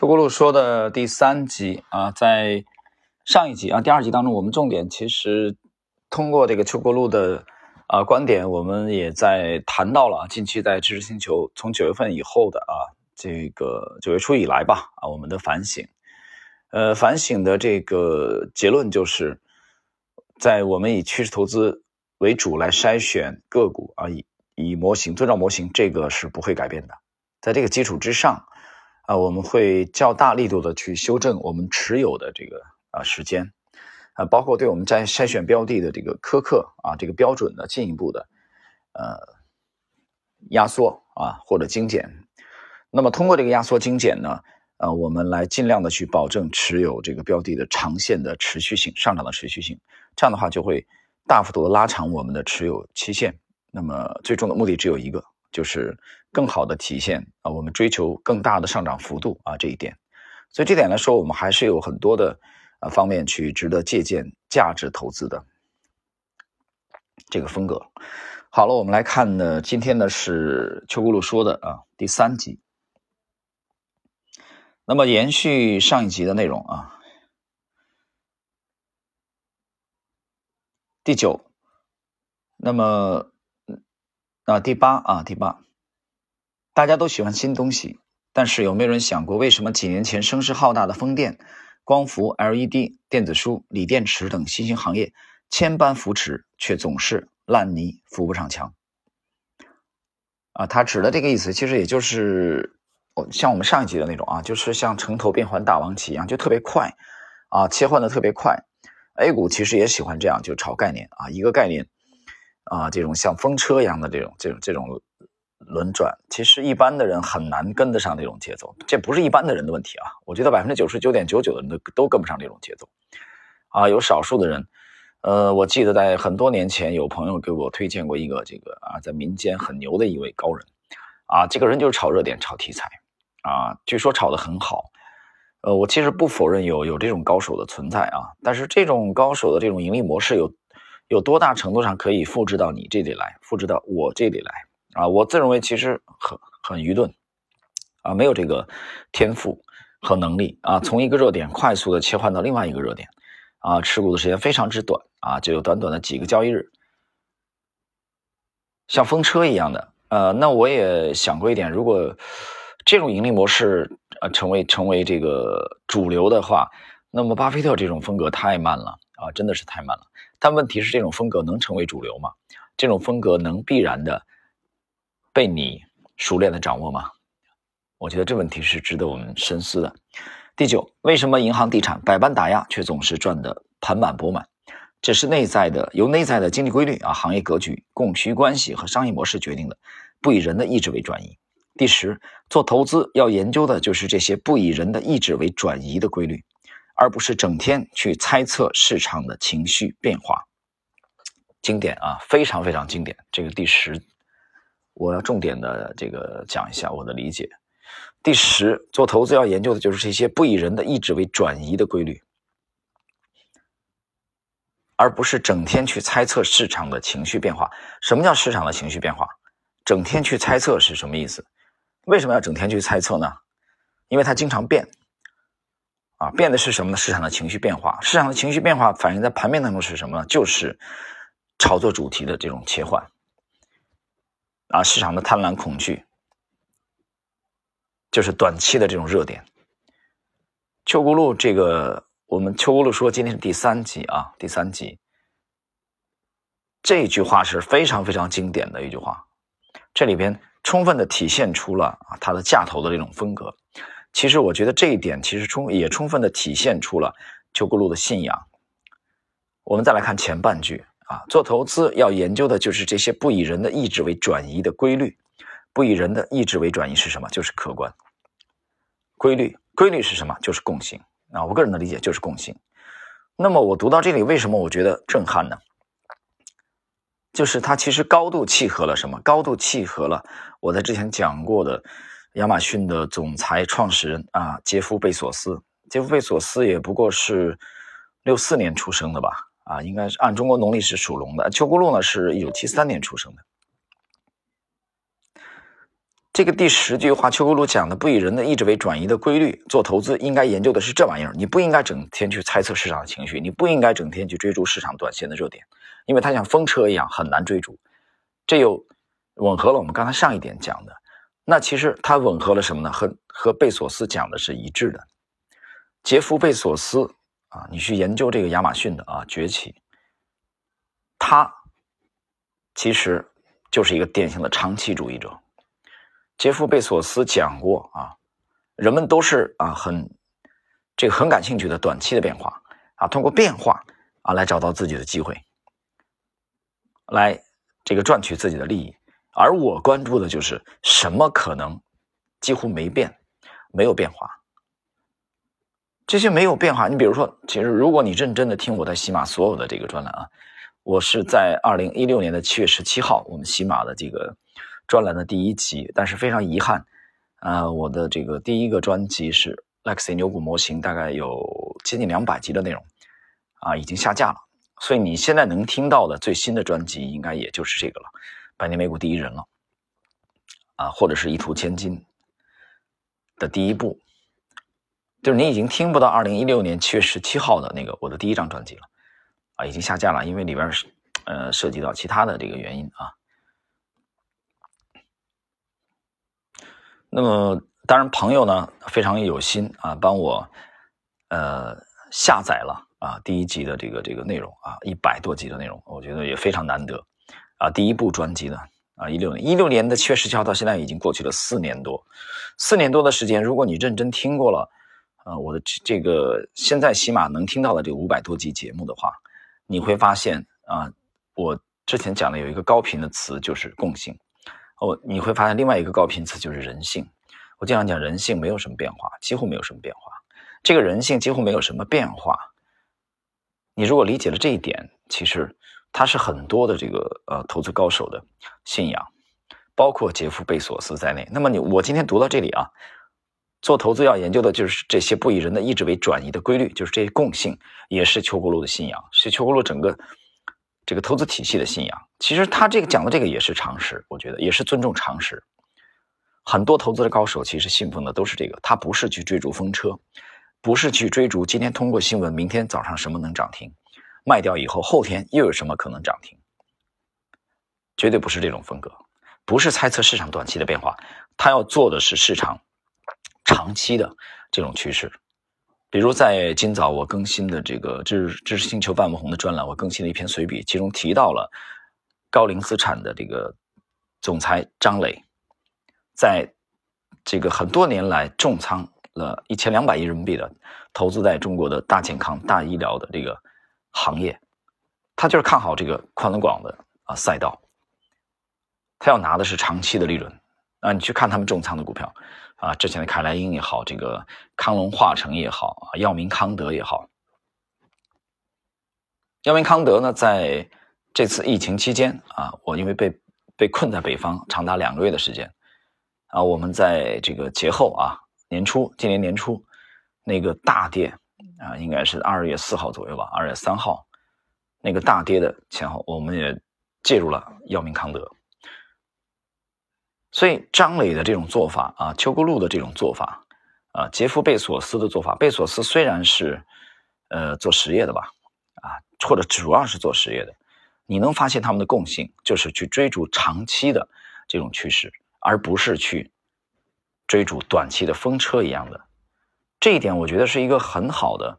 邱国路说的第三集啊，在上一集啊第二集当中，我们重点其实通过这个邱国路的啊观点，我们也在谈到了近期在知识星球从九月份以后的啊这个九月初以来吧啊我们的反省，呃反省的这个结论就是，在我们以趋势投资为主来筛选个股啊以以模型遵照模型，这个是不会改变的，在这个基础之上。啊，我们会较大力度的去修正我们持有的这个啊时间，啊，包括对我们在筛选标的的这个苛刻啊，这个标准的进一步的呃压缩啊或者精简。那么通过这个压缩精简呢，呃，我们来尽量的去保证持有这个标的的长线的持续性上涨的持续性。这样的话就会大幅度的拉长我们的持有期限。那么最终的目的只有一个。就是更好的体现啊，我们追求更大的上涨幅度啊这一点，所以这点来说，我们还是有很多的啊方面去值得借鉴价值投资的这个风格。好了，我们来看呢，今天呢是邱咕噜说的啊第三集，那么延续上一集的内容啊，第九，那么。啊，第八啊，第八，大家都喜欢新东西，但是有没有人想过，为什么几年前声势浩大的风电、光伏、LED、电子书、锂电池等新兴行业千般扶持，却总是烂泥扶不上墙？啊，他指的这个意思，其实也就是像我们上一集的那种啊，就是像城头变换大王旗一样，就特别快啊，切换的特别快。A 股其实也喜欢这样，就炒概念啊，一个概念。啊，这种像风车一样的这种、这种、这种轮转，其实一般的人很难跟得上这种节奏。这不是一般的人的问题啊，我觉得百分之九十九点九九的人都都跟不上这种节奏。啊，有少数的人，呃，我记得在很多年前，有朋友给我推荐过一个这个啊，在民间很牛的一位高人，啊，这个人就是炒热点、炒题材，啊，据说炒得很好。呃，我其实不否认有有这种高手的存在啊，但是这种高手的这种盈利模式有。有多大程度上可以复制到你这里来，复制到我这里来啊？我自认为其实很很愚钝啊，没有这个天赋和能力啊。从一个热点快速的切换到另外一个热点啊，持股的时间非常之短啊，就有短短的几个交易日，像风车一样的。呃，那我也想过一点，如果这种盈利模式呃成为成为这个主流的话，那么巴菲特这种风格太慢了啊，真的是太慢了。但问题是，这种风格能成为主流吗？这种风格能必然的被你熟练的掌握吗？我觉得这问题是值得我们深思的。第九，为什么银行、地产百般打压，却总是赚得盆满钵满？这是内在的，由内在的经济规律啊、行业格局、供需关系和商业模式决定的，不以人的意志为转移。第十，做投资要研究的就是这些不以人的意志为转移的规律。而不是整天去猜测市场的情绪变化。经典啊，非常非常经典。这个第十，我要重点的这个讲一下我的理解。第十，做投资要研究的就是这些不以人的意志为转移的规律，而不是整天去猜测市场的情绪变化。什么叫市场的情绪变化？整天去猜测是什么意思？为什么要整天去猜测呢？因为它经常变。啊，变的是什么呢？市场的情绪变化，市场的情绪变化反映在盘面当中是什么呢？就是炒作主题的这种切换。啊，市场的贪婪恐惧，就是短期的这种热点。秋咕噜这个，我们秋咕噜说今天是第三集啊，第三集。这句话是非常非常经典的一句话，这里边充分的体现出了啊它的架头的这种风格。其实我觉得这一点其实充也充分的体现出了邱国路的信仰。我们再来看前半句啊，做投资要研究的就是这些不以人的意志为转移的规律。不以人的意志为转移是什么？就是客观规律。规律是什么？就是共性啊。我个人的理解就是共性。那么我读到这里，为什么我觉得震撼呢？就是它其实高度契合了什么？高度契合了我在之前讲过的。亚马逊的总裁创始人啊，杰夫·贝索斯。杰夫·贝索斯也不过是六四年出生的吧？啊，应该是按中国农历是属龙的。邱国禄呢，是一九七三年出生的。这个第十句话，邱国禄讲的不以人的意志为转移的规律，做投资应该研究的是这玩意儿。你不应该整天去猜测市场的情绪，你不应该整天去追逐市场短线的热点，因为它像风车一样很难追逐。这又吻合了我们刚才上一点讲的。那其实它吻合了什么呢？和和贝索斯讲的是一致的。杰夫·贝索斯啊，你去研究这个亚马逊的啊崛起，他其实就是一个典型的长期主义者。杰夫·贝索斯讲过啊，人们都是啊很这个很感兴趣的短期的变化啊，通过变化啊来找到自己的机会，来这个赚取自己的利益。而我关注的就是什么可能几乎没变，没有变化。这些没有变化，你比如说，其实如果你认真的听我在喜马所有的这个专栏啊，我是在二零一六年的七月十七号，我们喜马的这个。专栏的第一集，但是非常遗憾，啊，我的这个第一个专辑是 Lexi 牛股模型，大概有接近两百集的内容，啊，已经下架了。所以你现在能听到的最新的专辑，应该也就是这个了，《百年美股第一人》了，啊，或者是一图千金的第一部，就是你已经听不到二零一六年七月十七号的那个我的第一张专辑了，啊，已经下架了，因为里边是呃涉及到其他的这个原因啊。那么，当然，朋友呢非常有心啊，帮我呃下载了啊第一集的这个这个内容啊，一百多集的内容，我觉得也非常难得啊。第一部专辑呢啊，一六年一六年的七月十七号到现在已经过去了四年多，四年多的时间，如果你认真听过了啊我的这个现在起码能听到的这五百多集节目的话，你会发现啊，我之前讲的有一个高频的词就是共性。哦，你会发现另外一个高频词就是人性。我经常讲人性没有什么变化，几乎没有什么变化。这个人性几乎没有什么变化。你如果理解了这一点，其实它是很多的这个呃投资高手的信仰，包括杰夫·贝索斯在内。那么你我今天读到这里啊，做投资要研究的就是这些不以人的意志为转移的规律，就是这些共性，也是邱国禄的信仰，是邱国禄整个。这个投资体系的信仰，其实他这个讲的这个也是常识，我觉得也是尊重常识。很多投资的高手其实信奉的都是这个，他不是去追逐风车，不是去追逐今天通过新闻，明天早上什么能涨停，卖掉以后后天又有什么可能涨停，绝对不是这种风格，不是猜测市场短期的变化，他要做的是市场长期的这种趋势。比如在今早我更新的这个知知识星球半木红的专栏，我更新了一篇随笔，其中提到了高瓴资产的这个总裁张磊，在这个很多年来重仓了一千两百亿人民币的投资在中国的大健康、大医疗的这个行业，他就是看好这个宽广的啊赛道，他要拿的是长期的利润啊，你去看他们重仓的股票。啊，之前的凯莱英也好，这个康龙化成也好，啊，药明康德也好，药明康德呢，在这次疫情期间啊，我因为被被困在北方长达两个月的时间，啊，我们在这个节后啊，年初今年年初那个大跌啊，应该是二月四号左右吧，二月三号那个大跌的前后，我们也介入了药明康德。所以张磊的这种做法啊，邱国禄的这种做法啊，杰夫贝索斯的做法，贝索斯虽然是呃做实业的吧，啊，或者主要是做实业的，你能发现他们的共性就是去追逐长期的这种趋势，而不是去追逐短期的风车一样的。这一点我觉得是一个很好的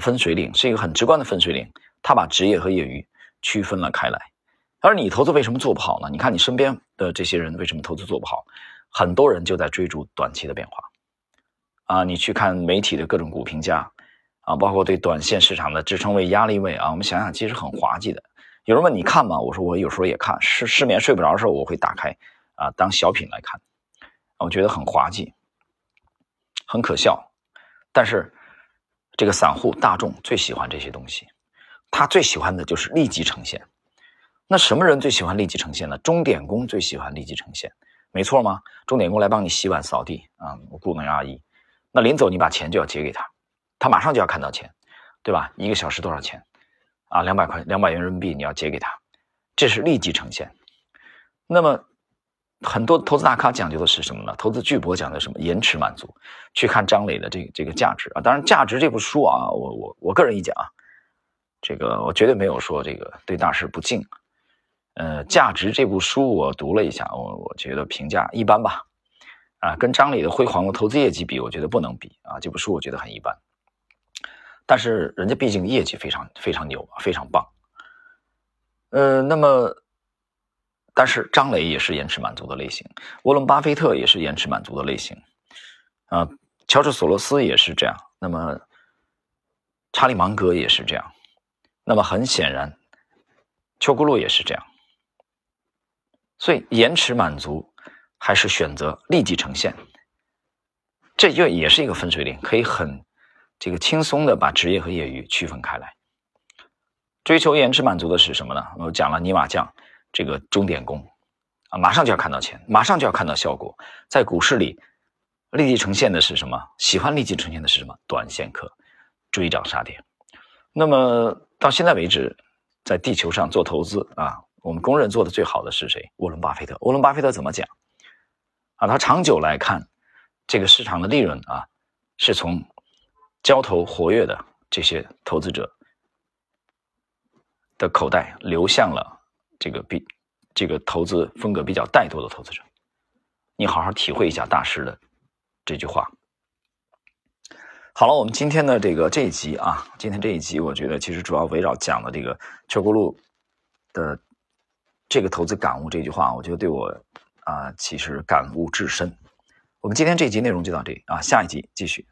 分水岭，是一个很直观的分水岭。他把职业和业余区分了开来。而你投资为什么做不好呢？你看你身边的这些人为什么投资做不好？很多人就在追逐短期的变化，啊，你去看媒体的各种股评价，啊，包括对短线市场的支撑位、压力位啊，我们想想其实很滑稽的。有人问你看吗？我说我有时候也看，失失眠睡不着的时候我会打开啊当小品来看，我觉得很滑稽，很可笑。但是这个散户大众最喜欢这些东西，他最喜欢的就是立即呈现。那什么人最喜欢立即呈现呢？钟点工最喜欢立即呈现，没错吗？钟点工来帮你洗碗扫地啊，我雇那阿姨，那临走你把钱就要结给他，他马上就要看到钱，对吧？一个小时多少钱？啊，两百块，两百元人民币你要结给他，这是立即呈现。那么很多投资大咖讲究的是什么呢？投资巨博讲的什么？延迟满足。去看张磊的这个这个价值啊，当然价值这部书啊，我我我个人意见啊，这个我绝对没有说这个对大师不敬。呃，价值这部书我读了一下，我我觉得评价一般吧。啊，跟张磊的辉煌的投资业绩比，我觉得不能比啊。这部书我觉得很一般。但是人家毕竟业绩非常非常牛，非常棒。呃，那么。但是张磊也是延迟满足的类型，沃伦巴菲特也是延迟满足的类型，啊，乔治索罗斯也是这样，那么查理芒格也是这样，那么很显然，邱国禄也是这样，所以延迟满足还是选择立即呈现，这就也是一个分水岭，可以很这个轻松的把职业和业余区分开来。追求延迟满足的是什么呢？我讲了泥瓦匠。这个钟点工啊，马上就要看到钱，马上就要看到效果。在股市里，立即呈现的是什么？喜欢立即呈现的是什么？短线客，追涨杀跌。那么到现在为止，在地球上做投资啊，我们公认做的最好的是谁？沃伦巴菲特。沃伦巴菲特怎么讲？啊，他长久来看，这个市场的利润啊，是从交投活跃的这些投资者的口袋流向了。这个比这个投资风格比较怠惰的投资者，你好好体会一下大师的这句话。好了，我们今天的这个这一集啊，今天这一集，我觉得其实主要围绕讲的这个邱国禄的这个投资感悟这句话，我觉得对我啊，其实感悟至深。我们今天这一集内容就到这里啊，下一集继续。